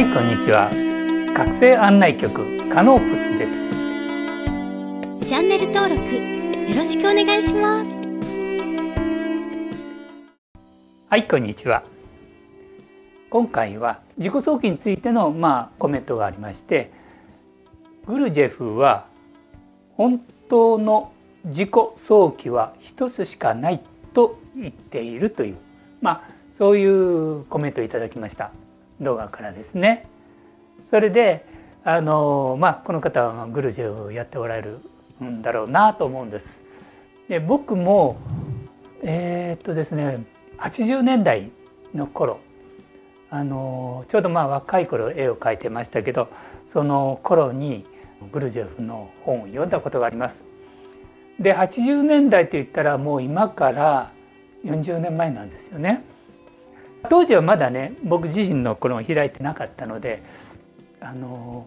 はいこんにちは。学生案内局カノープスです。チャンネル登録よろしくお願いします。はいこんにちは。今回は自己早期についてのまあコメントがありましてグルジェフは本当の自己早期は一つしかないと言っているというまあそういうコメントをいただきました動画からですね。それであのまあこの方はグルジェをやっておられるんだろうなと思うんです。で僕もえー、っとですね80年代の頃あのちょうどまあ若い頃絵を描いてましたけどその頃にグルジェフの本を読んだことがあります。で80年代って言ったらもう今から40年前なんですよね。当時はまだね僕自身のこの開いてなかったのであの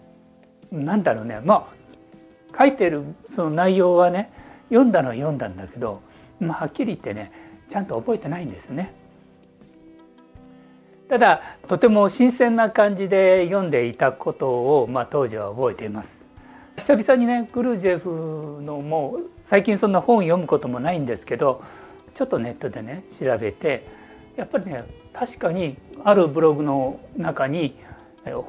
なんだろうねまあ書いてるその内容はね読んだのは読んだんだけど、まあ、はっきり言ってねちゃんと覚えてないんですね。ただとても新鮮な感じで読んでいたことを、まあ、当時は覚えています。久々にねグルージェフのもう最近そんな本読むこともないんですけどちょっとネットでね調べてやっぱりね確かにあるブログの中に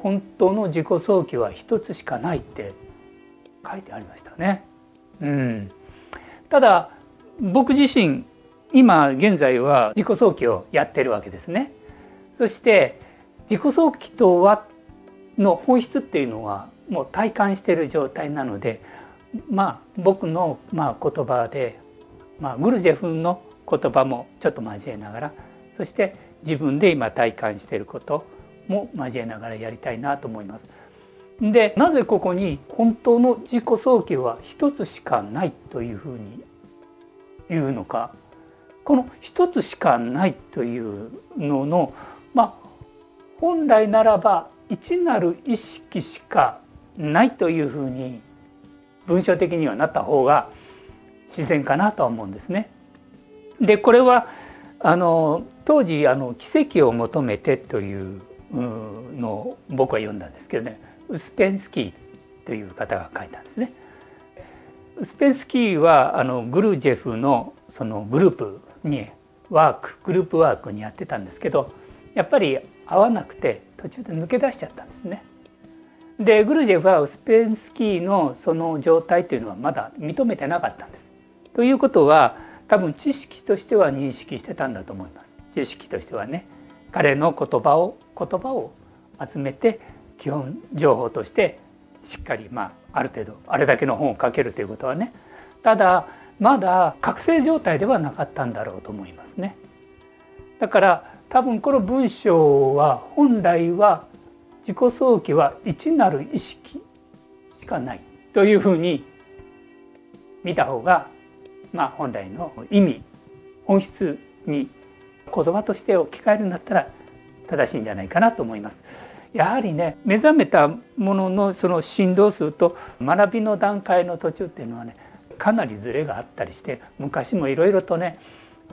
本当の自己早期は一つしかないって書いてありましたね。うん、ただ僕自身今現在は自己早期をやってるわけですね。そして自己早期とはの本質っていうのはもう体感している状態なのでまあ僕のまあ言葉で、まあ、グルジェフの言葉もちょっと交えながらそして自分で今体感していることも交えながらやりたいなと思います。でなぜここに本当の自己早期は一つしかないというふうに言うのかこの一つしかないというののまあ本来ならば一なる意識しかないというふうに文章的にはなった方が自然かなとは思うんですね。でこれはあの当時あの「奇跡を求めて」というのを僕は読んだんですけどねウスペンスキーという方が書いたんですね。ウスペンスキーはあのグルジェフのそのグループにワークグループワークにやってたんですけどやっぱり合わなくて途中で抜け出しちゃったんですね。でグルジェフはウスペンスキーのその状態というのはまだ認めてなかったんです。ということは多分知識としては認識してたんだと思います。知識としてはね彼の言葉を言葉を集めて基本情報としてしっかりまあある程度あれだけの本を書けるということはねただまだ覚醒状態ではなかったんだろうと思いますね。だから多分この文章は本来は自己早期は一なる意識しかないというふうに見た方がまあ本来の意味本質に言葉として置き換えるんだったら正しいんじゃないかなと思います。やはりね目覚めたもののその振動数と学びの段階の途中っていうのはねかなりズレがあったりして昔もいろいろとね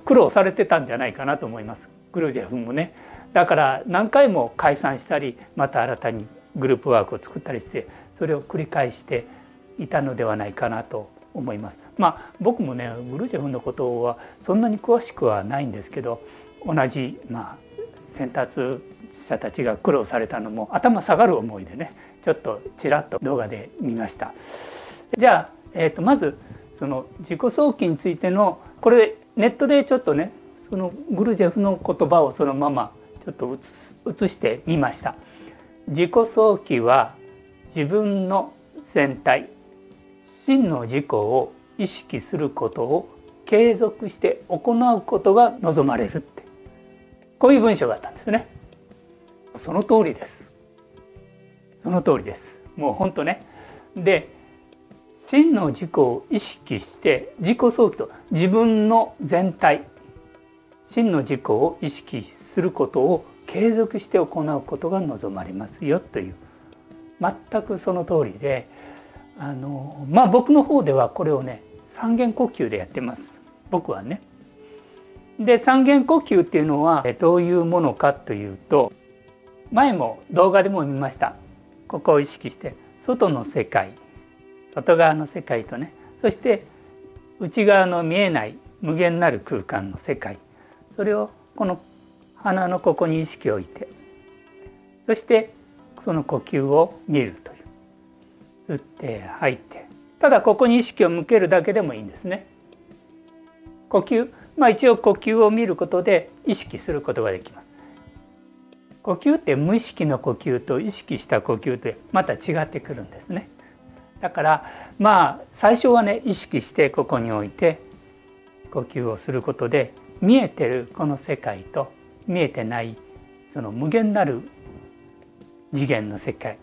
苦労されてたんじゃないかなと思いますグルジェフもねだから何回も解散したりまた新たにグループワークを作ったりしてそれを繰り返していたのではないかなと思います。まあ僕もねグルジェフのことはそんなに詳しくはないんですけど同じまあ先達者たちが苦労されたのも頭下がる思いでねちょっとちらっと動画で見ました。じゃあ、えー、とまずその自己早期についてのこれネットでちょっとねそのグルジェフの言葉をそのままちょっと写してみました。自己早期は自分の全体真の自己を意識することを継続して行うことが望まれるこういう文章があったんですね。その通りです。その通りです。もう本当ね。で真の自己を意識して自己早期と自分の全体真の自己を意識することを継続して行うことが望まれますよという全くその通りであのまあ僕の方ではこれをね三元呼吸でやってます。僕はね。で三元呼吸っていうのはどういうものかというと前も動画でも見ました。ここを意識して外の世界外側の世界とねそして内側の見えない無限なる空間の世界それをこの鼻のここに意識を置いてそしてその呼吸を見るという吸って吐いてただここに意識を向けるだけでもいいんですね。呼吸まあ一応呼吸を見ることで意識することができます。呼吸って無意識の呼吸と意識した呼吸ってまた違ってくるんですね。だからまあ最初はね意識してここに置いて呼吸をすることで見えてるこの世界と見えてないその無限なる次元の世界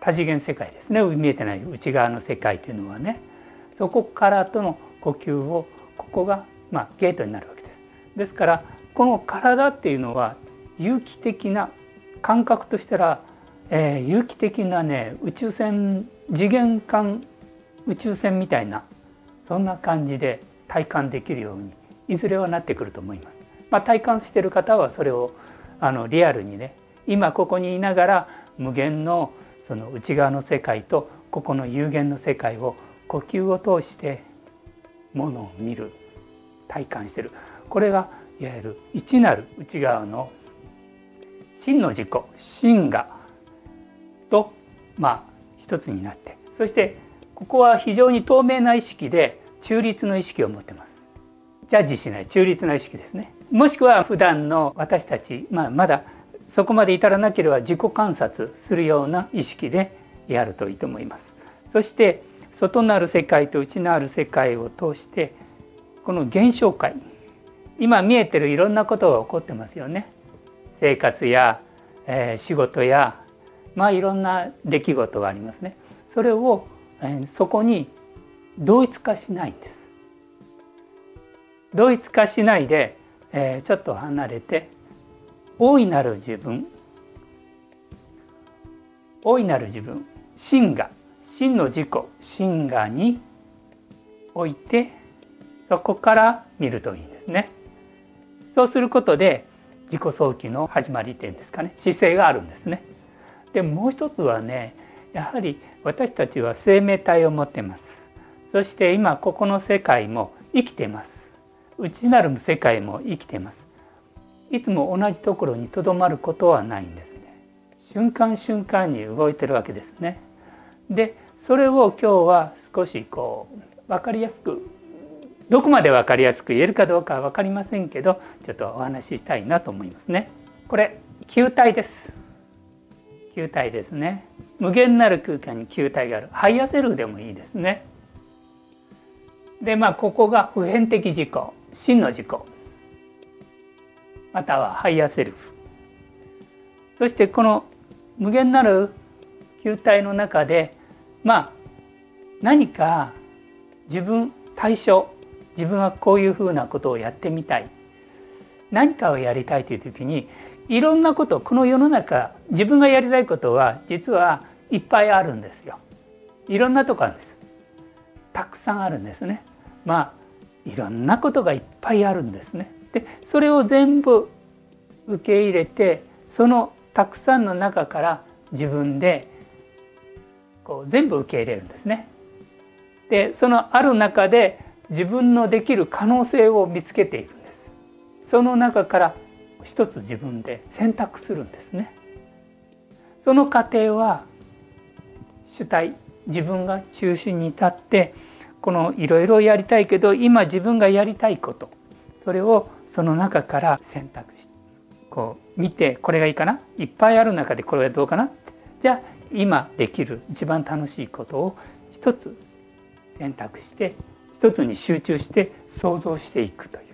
多次元世界ですね。見えてない内側の世界というのはねそこからとの呼吸をここがまあゲートになるわけです。ですからこの体っていうのは有機的な感覚としたら、えー、有機的なね宇宙船次元間宇宙船みたいなそんな感じで体感できるようにいずれはなってくると思います。まあ、体感してる方はそれをあのリアルにね今ここにいながら無限のその内側の世界とここの有限の世界を呼吸を通してものを見る体感してる。これがいわゆる一なる内側の真の自己真がとまあ一つになって。そしてここは非常に透明な意識で中立の意識を持ってます。ジャッジしない中立な意識ですね。もしくは普段の私たち、まあ、まだそこまで至らなければ自己観察するような意識でやるといいと思います。そして外なる世界と内なる世界を通してこの現象界今見えてるいろんなことが起こってますよね。生活や、えー、仕事やまあいろんな出来事がありますね。それを、えー、そこに同一化しないんです。同一化しないで、えー、ちょっと離れて大いなる自分大いなる自分真が真の自己真がにおいてそこから見るといいんですね。そうすることで自己早期の始まり点ですかね。姿勢があるんですね。でもう一つはねやはり私たちは生命体を持ってます。そして今ここの世界も生きてます。内なる世界も生きてます。いつも同じところにとどまることはないんですね。瞬間瞬間に動いてるわけですね。でそれを今日は少しこう分かりやすくどこまで分かりやすく言えるかどうかは分かりませんけどちょっとお話ししたいなと思いますね。これ球体です。球体ですね。無限なる空間に球体がある。ハイアセルでもいいですね。でまあここが普遍的自己真の自己またはハイアセルフそしてこの無限なる球体の中でまあ何か自分対象自分はこういうふうなことをやってみたい何かをやりたいという時にいろんなことこの世の中自分がやりたいことは実はいっぱいあるんですよ。いろんなとこあるんです。たくさんあるんですね。まあいろんなことがいっぱいあるんですね。でそれを全部受け入れてそのたくさんの中から自分でこう全部受け入れるんですね。でそのある中で自分のできる可能性を見つけていくんです。その中から一つ自分で選択するんですね。その過程は主体自分が中心に立ってこのいろいろやりたいけど今自分がやりたいことそれをその中から選択してこう見てこれがいいかな？いっぱいある中でこれはどうかな？じゃあ今できる一番楽しいことを一つ選択して一つに集中して想像していくという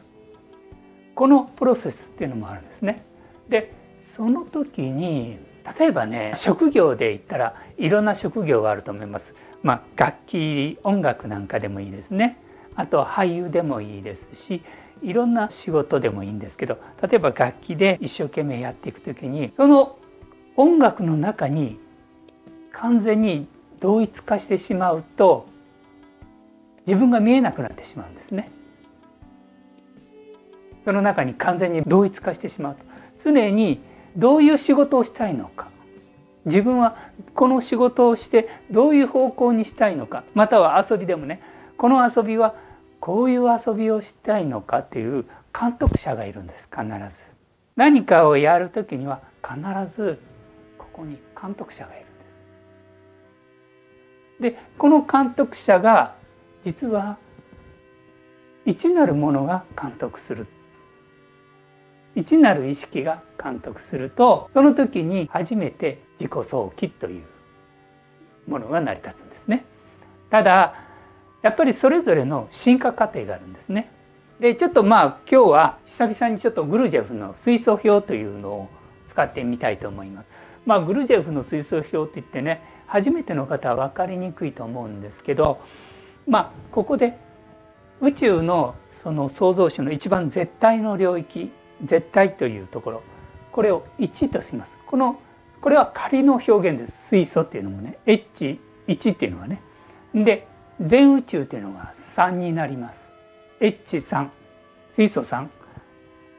このプロセスっていうのもあるんですね。でその時に例えばね職業で言ったらいろんな職業があると思います。まあ、楽器音楽なんかでもいいですね。あと俳優でもいいですしいろんな仕事でもいいんですけど例えば楽器で一生懸命やっていく時にその音楽の中に完全に同一化してしまうと自分が見えなくなってしまうんですね。その中に完全に同一化してしまうと。常にどういう仕事をしたいのか。自分はこの仕事をしてどういう方向にしたいのか。または遊びでもねこの遊びはこういう遊びをしたいのかっていう監督者がいるんです必ず。何かをやる時には必ずここに監督者がいるんです。でこの監督者が実は一なるものが監督する一なる意識が監督するとその時に初めて自己想起というものが成り立つんですね。ただやっぱりそれぞれの進化過程があるんですね。でちょっとまあ今日は久々にちょっとグルジェフの水素表というのを使ってみたいと思います。まあグルジェフの水素表って言ってね初めての方は分かりにくいと思うんですけどまあここで宇宙のその創造主の一番絶対の領域絶対というところこれを1とします。このこれは仮の表現です。水素っていうのもね H1 っていうのはね。で全宇宙っていうのが3になります。H3 水素3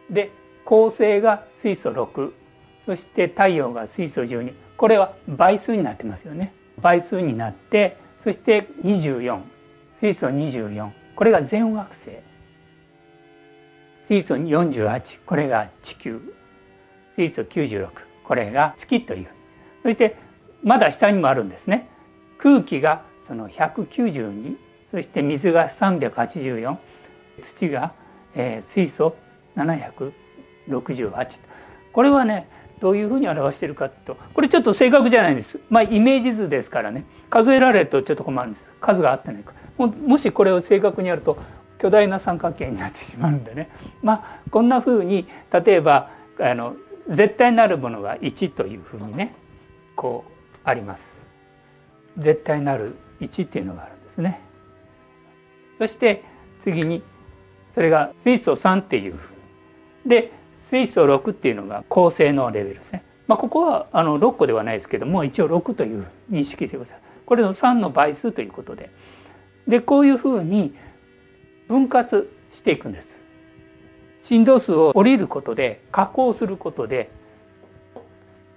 で恒星が水素6そして太陽が水素12これは倍数になってますよね。倍数になってそして24水素24これが全惑星。水素48これが地球。水素96これが月という。そしてまだ下にもあるんですね。空気がその192そして水が384土が、えー、水素768これはねどういうふうに表しているかと。これちょっと正確じゃないんです。まあイメージ図ですからね。数えられるとちょっと困るんです。数が合ってないかももしこれを正確にやると巨大な三角形になってしまうんでね まあこんなふうに例えばあの絶対なるものが1というふうにねこうあります。絶対なる1っていうのがあるんですね。そして次にそれが水素3っていうふうにで水素6っていうのが構成のレベルですね。まあ、ここはあの6個ではないですけども一応6という認識してください。これの3の倍数ということででこういうふうに分割していくんです。振動数を降りることで加工することで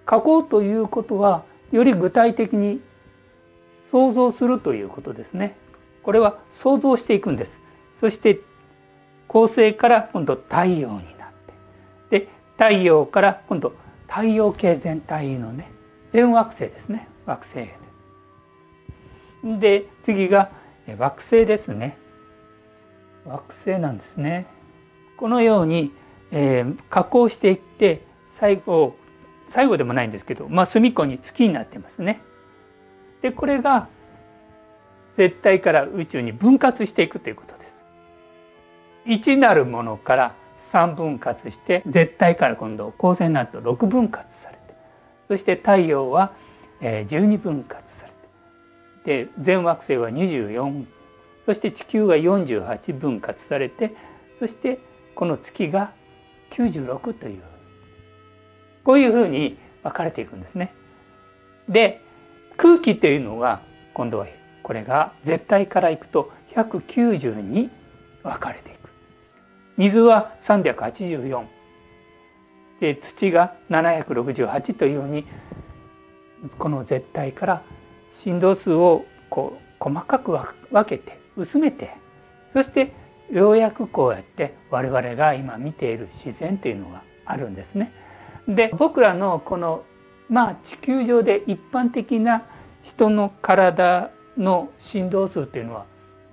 加工ということはより具体的に想像するということですね。これは想像していくんです。そして恒星から今度太陽になってで太陽から今度太陽系全体のね全惑星ですね。惑星で次が惑星ですね惑星なんですねこのように、えー、加工していって最後最後でもないんですけど、まあ、隅っこに月になってますね。でこれが絶対から宇宙に分割していくということです。1なるものから3分割して絶対から今度光線になると6分割されてそして太陽は12分割されてで全惑星は24そして地球が48分割されてそしてこの月が96というこういうふうに分かれていくんですね。で空気というのは今度はこれが絶対からいくと190に分かれていく。水は384で土が768というようにこの絶対から振動数をこう細かく分けて薄めてそしてようやくこうやって我々が今見ている自然というのがあるんですね。で僕らのこのまあ地球上で一般的な人の体の振動数というのは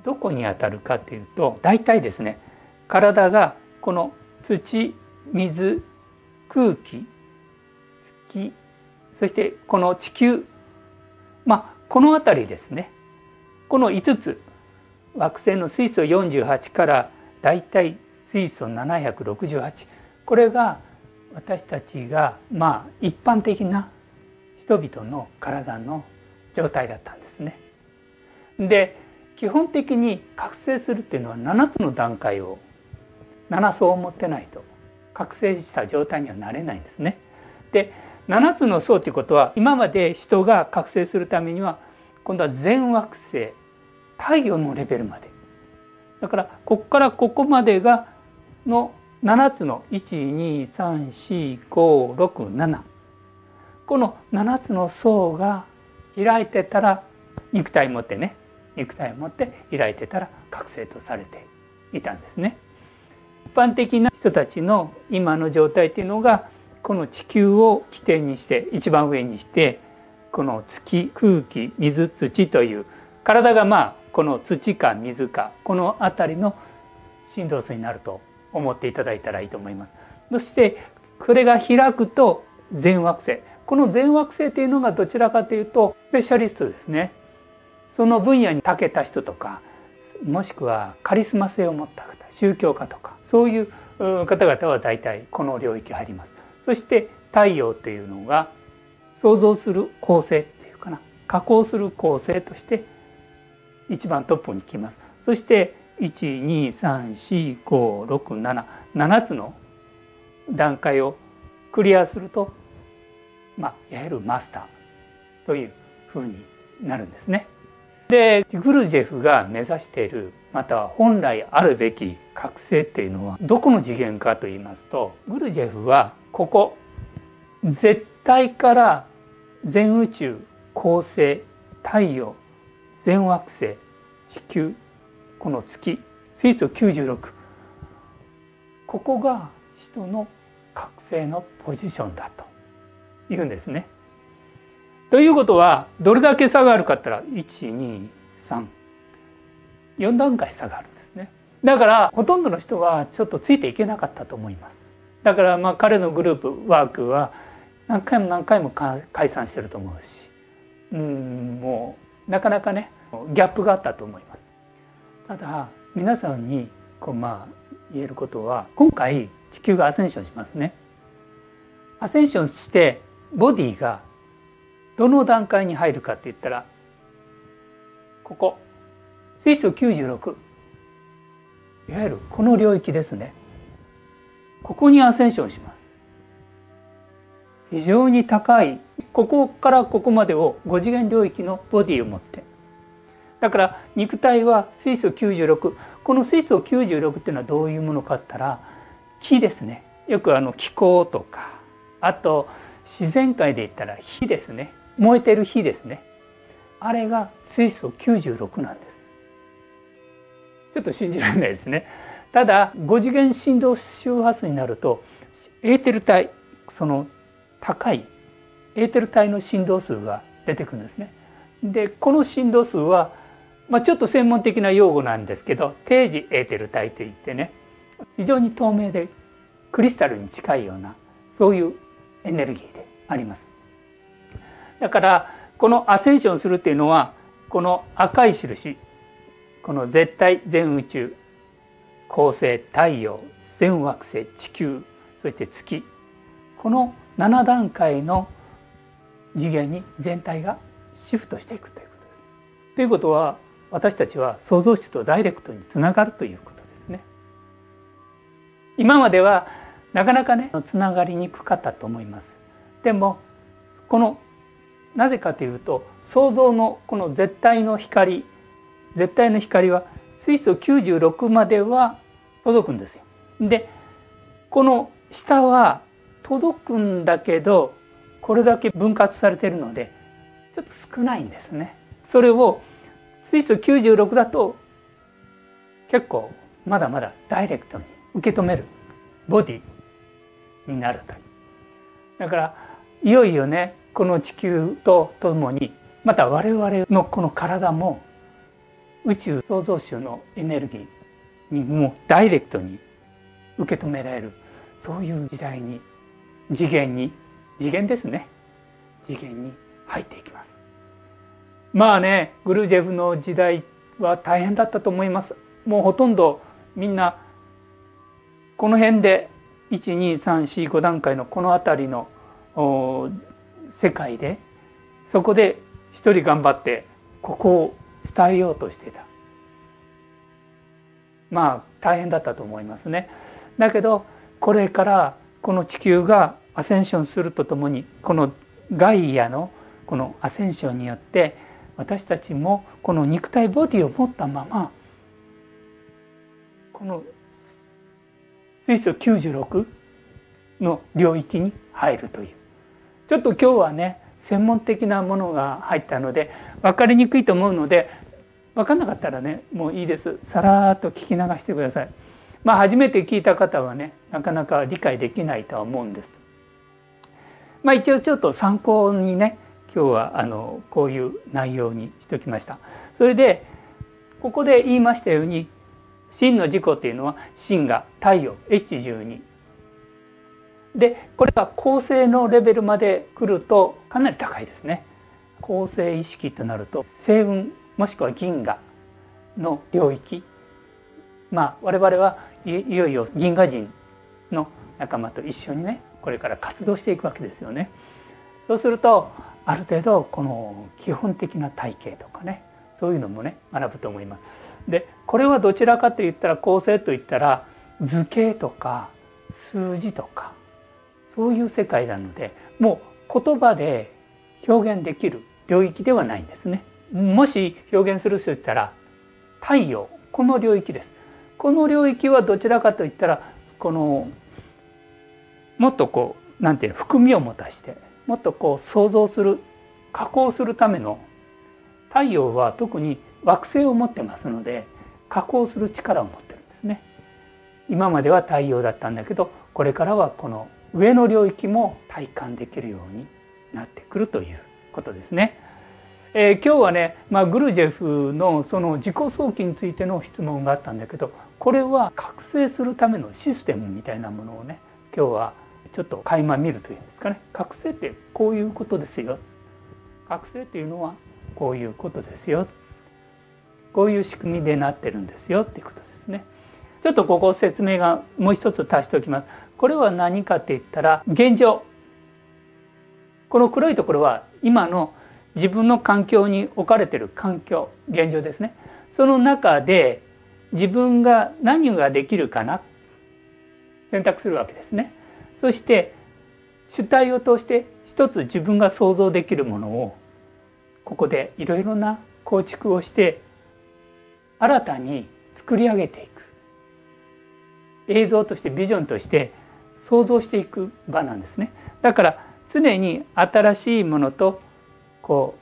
どこにあたるかというと大体ですね体がこの土水空気月そしてこの地球まあこの辺りですねこの5つ惑星の水素48からだいたい水素768これが私たちがまあ一般的な人々の体の状態だったんですね。で基本的に覚醒するっていうのは7つの段階を7層を持ってないと覚醒した状態にはなれないんですね。で7つの層ということは今まで人が覚醒するためには今度は全惑星太陽のレベルまで。だからここからここまでがの7つの1234567この7つの層が開いてたら肉体持ってね。肉体を持って開いてたら覚醒とされていたんですね。一般的な人たちの今の状態っていうのがこの地球を起点にして一番上にしてこの月空気水土という体がまあこの土か水かこの辺りの振動数になると思っていただいたらいいと思います。そしてそれが開くと全惑星。この全惑星というのがどちらかというとスペシャリストですね。その分野に長けた人とかもしくはカリスマ性を持った方宗教家とかそういう方々は大体この領域入ります。そして太陽というのが想像する構成っていうかな加工する構成として一番トップに来ますそして1234567つの段階をクリアすると、まあ、いわゆるマスターというふうになるんですね。でグルジェフが目指しているまたは本来あるべき覚醒っていうのはどこの次元かと言いますとグルジェフはここ絶対から全宇宙恒星太陽全惑星地球この月水素96ここが人の覚醒のポジションだと言うんですね。ということはどれだけ差があるかったら123 4段階差があるんですね。だからほとんどの人はちょっとついていけなかったと思います。だからまあ彼のグループワークは何回も何回も解散してると思うしうんもうなかなかねギャップがあったと思います。ただ皆さんにこうまあ言えることは今回地球がアセンションしますね。アセンションしてボディがどの段階に入るかって言ったらここ水素96いわゆるこの領域ですね。ここにアセンションします。非常に高い。ここからここまでを5次元領域のボディを持って。だから肉体は水素96この水素96っていうのはどういうものかったら木ですね。よくあの気候とかあと自然界で言ったら火ですね。燃えてる火ですね。あれが水素96なんです。ちょっと信じられないですね。ただ5次元振動周波数になるとエーテル体その高いエーテル体の振動数が出てくるんですね。でこの振動数は、まあ、ちょっと専門的な用語なんですけど定時エーテル体といってね非常に透明でクリスタルに近いようなそういうエネルギーであります。だからこのアセンションするっていうのはこの赤い印この絶対全宇宙恒星太陽全惑星地球そして月この7段階の次元に全体がシフトしていくということです。ということは私たちは創造主とダイレクトにつながるということですね。今まではなかなかねつながりにくかったと思います。でもこのなぜかというと創造のこの絶対の光絶対の光は水素96までは届くんですよ。でこの下は届くんだけどこれだけ分割されてるのでちょっと少ないんですね。それを水素96だと結構まだまだダイレクトに受け止めるボディになると。だからいよいよねこの地球とともにまた我々のこの体も宇宙創造主のエネルギーにもうダイレクトに受け止められる。そういう時代に次元に次元ですね。次元に入っていきます。まあねグルージェフの時代は大変だったと思います。もうほとんどみんなこの辺で12345段階のこの辺りの世界でそこで一人頑張ってここを伝えようとしてたまあ大変だったと思いますね。だけどこれからこの地球がアセンションするとともにこのガイアのこのアセンションによって私たちもこの肉体ボディを持ったままこの水素96の領域に入るというちょっと今日はね専門的なものが入ったので分かりにくいと思うので分かんなかったらねもういいですさらっと聞き流してください。まあ初めて聞いた方はねなかなか理解できないとは思うんです。まあ一応ちょっと参考にね今日はあのこういう内容にしておきました。それでここで言いましたように真の自己っていうのは真が太陽 H12 でこれが構成のレベルまで来るとかなり高いですね。構成意識となると星雲もしくは銀河の領域まあ我々はいよいよ銀河人の仲間と一緒にねこれから活動していくわけですよね。そうするとある程度この基本的な体系とかねそういうのもね学ぶと思います。でこれはどちらかといったら構成といったら図形とか数字とかそういう世界なのでもう言葉で表現できる領域ではないんですね。もし表現するとしたら太陽この領域です。この領域はどちらかといったらこのもっとこうなんていうの含みを持たしてもっとこう想像する加工するための太陽は特に惑星を持ってますので加工する力を持ってるんですね。今までは太陽だったんだけどこれからはこの上の領域も体感できるようになってくるということですね。えー、今日はね、まあ、グルジェフのその自己早期についての質問があったんだけどこれは覚醒するためのシステムみたいなものをね今日はちょっと垣間見るというんですかね。覚醒ってこういうことですよ。覚醒っていうのはこういうことですよ。こういう仕組みでなってるんですよ。っていうことですね。ちょっとここ説明がもう一つ足しておきます。これは何かって言ったら現状。この黒いところは今の自分の環境に置かれてる環境現状ですね。その中で自分が何ができるかな選択するわけですね。そして主体を通して一つ自分が想像できるものをここでいろいろな構築をして新たに作り上げていく。映像としてビジョンとして想像していく場なんですね。だから常に新しいものとこ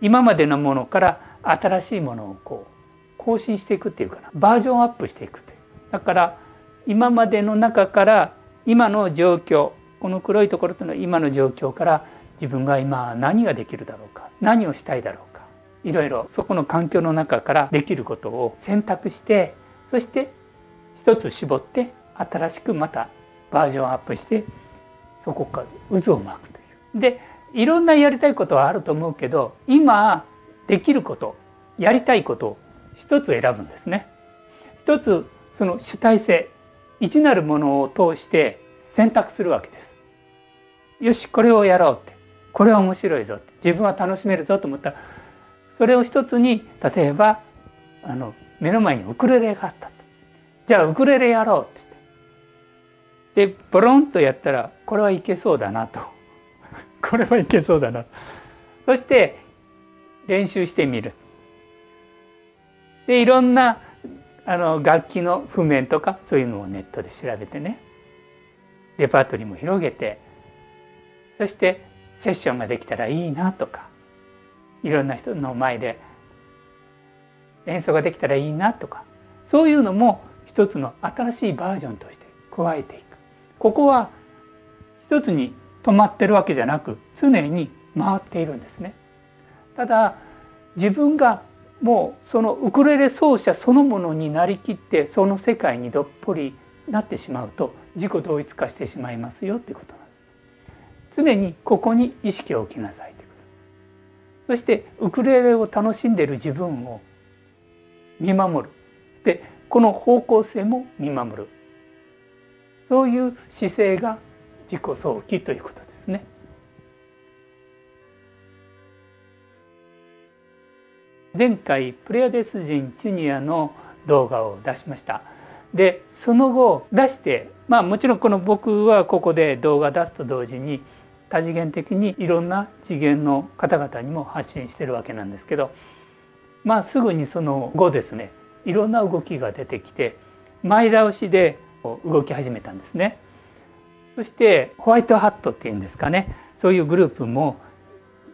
う今までのものから新しいものをこう更新していくっていうかなバージョンアップしていくっていうだから今までの中から今の状況この黒いところというのは今の状況から自分が今何ができるだろうか何をしたいだろうかいろいろそこの環境の中からできることを選択してそして一つ絞って新しくまたバージョンアップしてそこから渦を巻くという。でいろんなやりたいことはあると思うけど今できることやりたいことを一つ選ぶんですね。一つその主体性一なるものを通して選択するわけです。よしこれをやろうって。これは面白いぞって。自分は楽しめるぞと思ったらそれを一つに例えばあの目の前にウクレレがあった。じゃあウクレレやろうって。でボロンとやったらこれはいけそうだなと。これはいけそうだな。そして練習してみる。でいろんなあの楽器の譜面とかそういうのをネットで調べてね。レパートリーも広げて。そしてセッションができたらいいなとか。いろんな人の前で。演奏ができたらいいなとか。そういうのも一つの新しいバージョンとして加えていく。ここは一つに止まってるわけじゃなく常に回っているんですね。ただ自分がもうそのウクレレ奏者そのものになりきってその世界にどっぷりなってしまうと自己同一化してしまいますよってことなんです。常にここに意識を置きなさいということ。そしてウクレレを楽しんでいる自分を見守る。でこの方向性も見守る。そういう姿勢が自己早期ということですね。前回プレアデス人チュニアの動画を出しましたでその後出してまあもちろんこの僕はここで動画出すと同時に多次元的にいろんな次元の方々にも発信してるわけなんですけどまあすぐにその後ですねいろんな動きが出てきて前倒しで動き始めたんですね。そしてホワイトハットっていうんですかねそういうグループも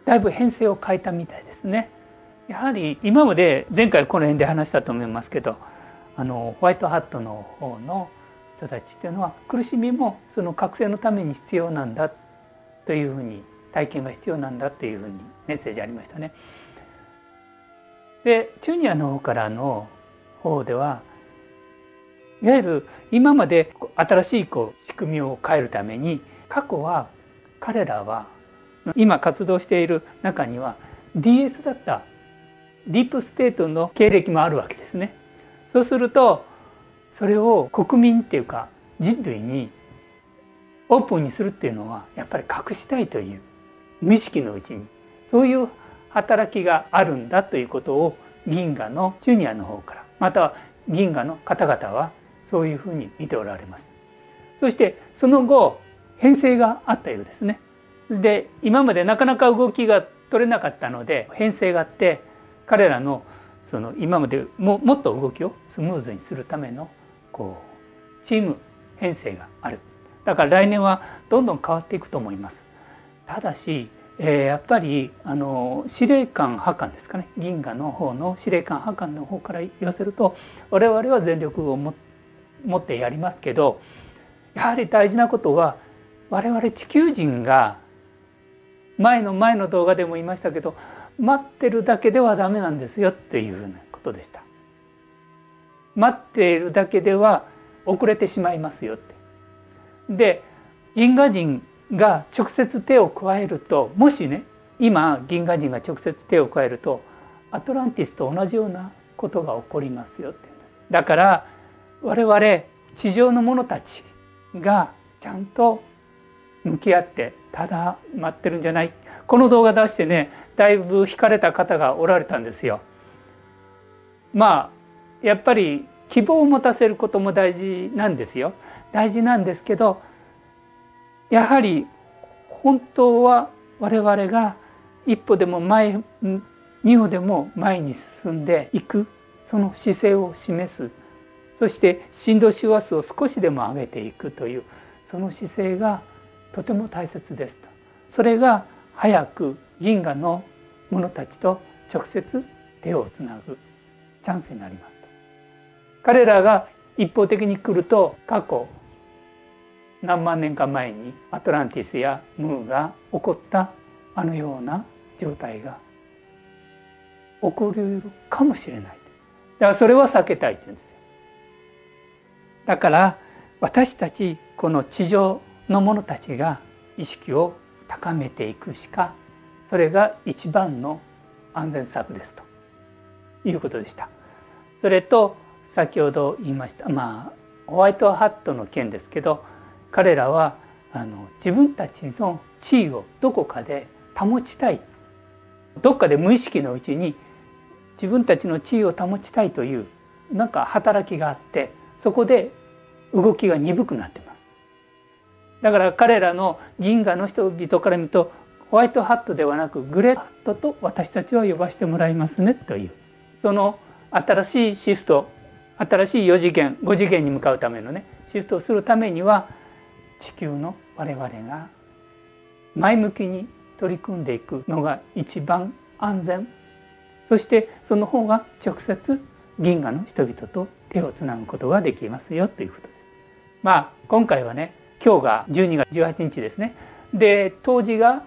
だいぶ編成を変えたみたいですね。やはり今まで前回この辺で話したと思いますけどあのホワイトハットの方の人たちっていうのは苦しみもその覚醒のために必要なんだというふうに体験が必要なんだというふうにメッセージありましたね。でチュニアの方からの方ではいわゆる今まで新しいこう仕組みを変えるために過去は彼らは今活動している中には DS だったディープステートの経歴もあるわけですね。そうするとそれを国民っていうか人類にオープンにするっていうのはやっぱり隠したいという無意識のうちにそういう働きがあるんだということを銀河のジュニアの方からまたは銀河の方々はそういうふうに見ておられます。そしてその後編成があったようですね。で今までなかなか動きが取れなかったので編成があって彼らのその今までももっと動きをスムーズにするためのこうチーム編成があるだから来年はどんどん変わっていくと思いますただし、えー、やっぱりあの司令官派官ですかね銀河の方の司令官派官の方から言わせると我々は全力を持って持ってやりますけどやはり大事なことは我々地球人が前の前の動画でも言いましたけど待ってるだけではダメなんですよっていうふうなことでした。待っているだけでは遅れてしまいますよって。で銀河人が直接手を加えるともしね今銀河人が直接手を加えるとアトランティスと同じようなことが起こりますよってだから我々地上の者たちがちゃんと向き合ってただ待ってるんじゃないこの動画出してねだいぶ惹かれた方がおられたんですよ。まあやっぱり希望を持たせることも大事なんですよ。大事なんですけどやはり本当は我々が一歩でも前二歩でも前に進んでいくその姿勢を示すそして振動周波数を少しでも上げていくというその姿勢がとても大切ですと。それが早く銀河の者たちと直接手をつなぐチャンスになりますと。彼らが一方的に来ると過去何万年か前にアトランティスやムーが起こったあのような状態が起こりうるかもしれないだからそれは避けたいって言うんです。だから私たちこの地上の者たちが意識を高めていくしかそれが一番の安全策ですということでした。それと先ほど言いましたまあホワイトハットの件ですけど彼らはあの自分たちの地位をどこかで保ちたいどっかで無意識のうちに自分たちの地位を保ちたいというなんか働きがあってそこで動きが鈍くなってます。だから彼らの銀河の人々から見るとホワイトハットではなくグレーハットと私たちは呼ばせてもらいますねというその新しいシフト新しい4次元5次元に向かうためのねシフトをするためには地球の我々が前向きに取り組んでいくのが一番安全そしてその方が直接銀河の人々と手をつなぐことができますよということです。まあ今回はね今日が12月18日ですね。で当時が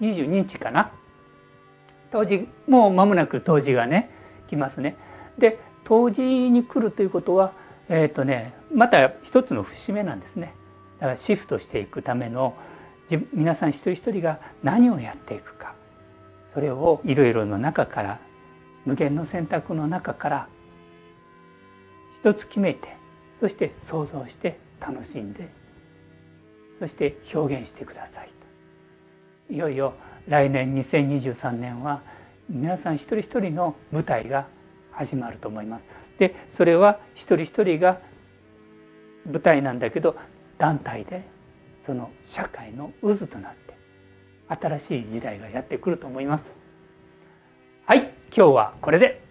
22日かな当時もう間もなく当時がね来ますね。で当時に来るということはえっ、ー、とねまた一つの節目なんですね。だからシフトしていくための皆さん一人一人が何をやっていくかそれをいろいろの中から無限の選択の中から一つ決めてそして想像して楽しんでそして表現してくださいといよいよ来年2023年は皆さん一人一人の舞台が始まると思います。でそれは一人一人が舞台なんだけど団体でその社会の渦となって新しい時代がやってくると思います。はい今日はこれで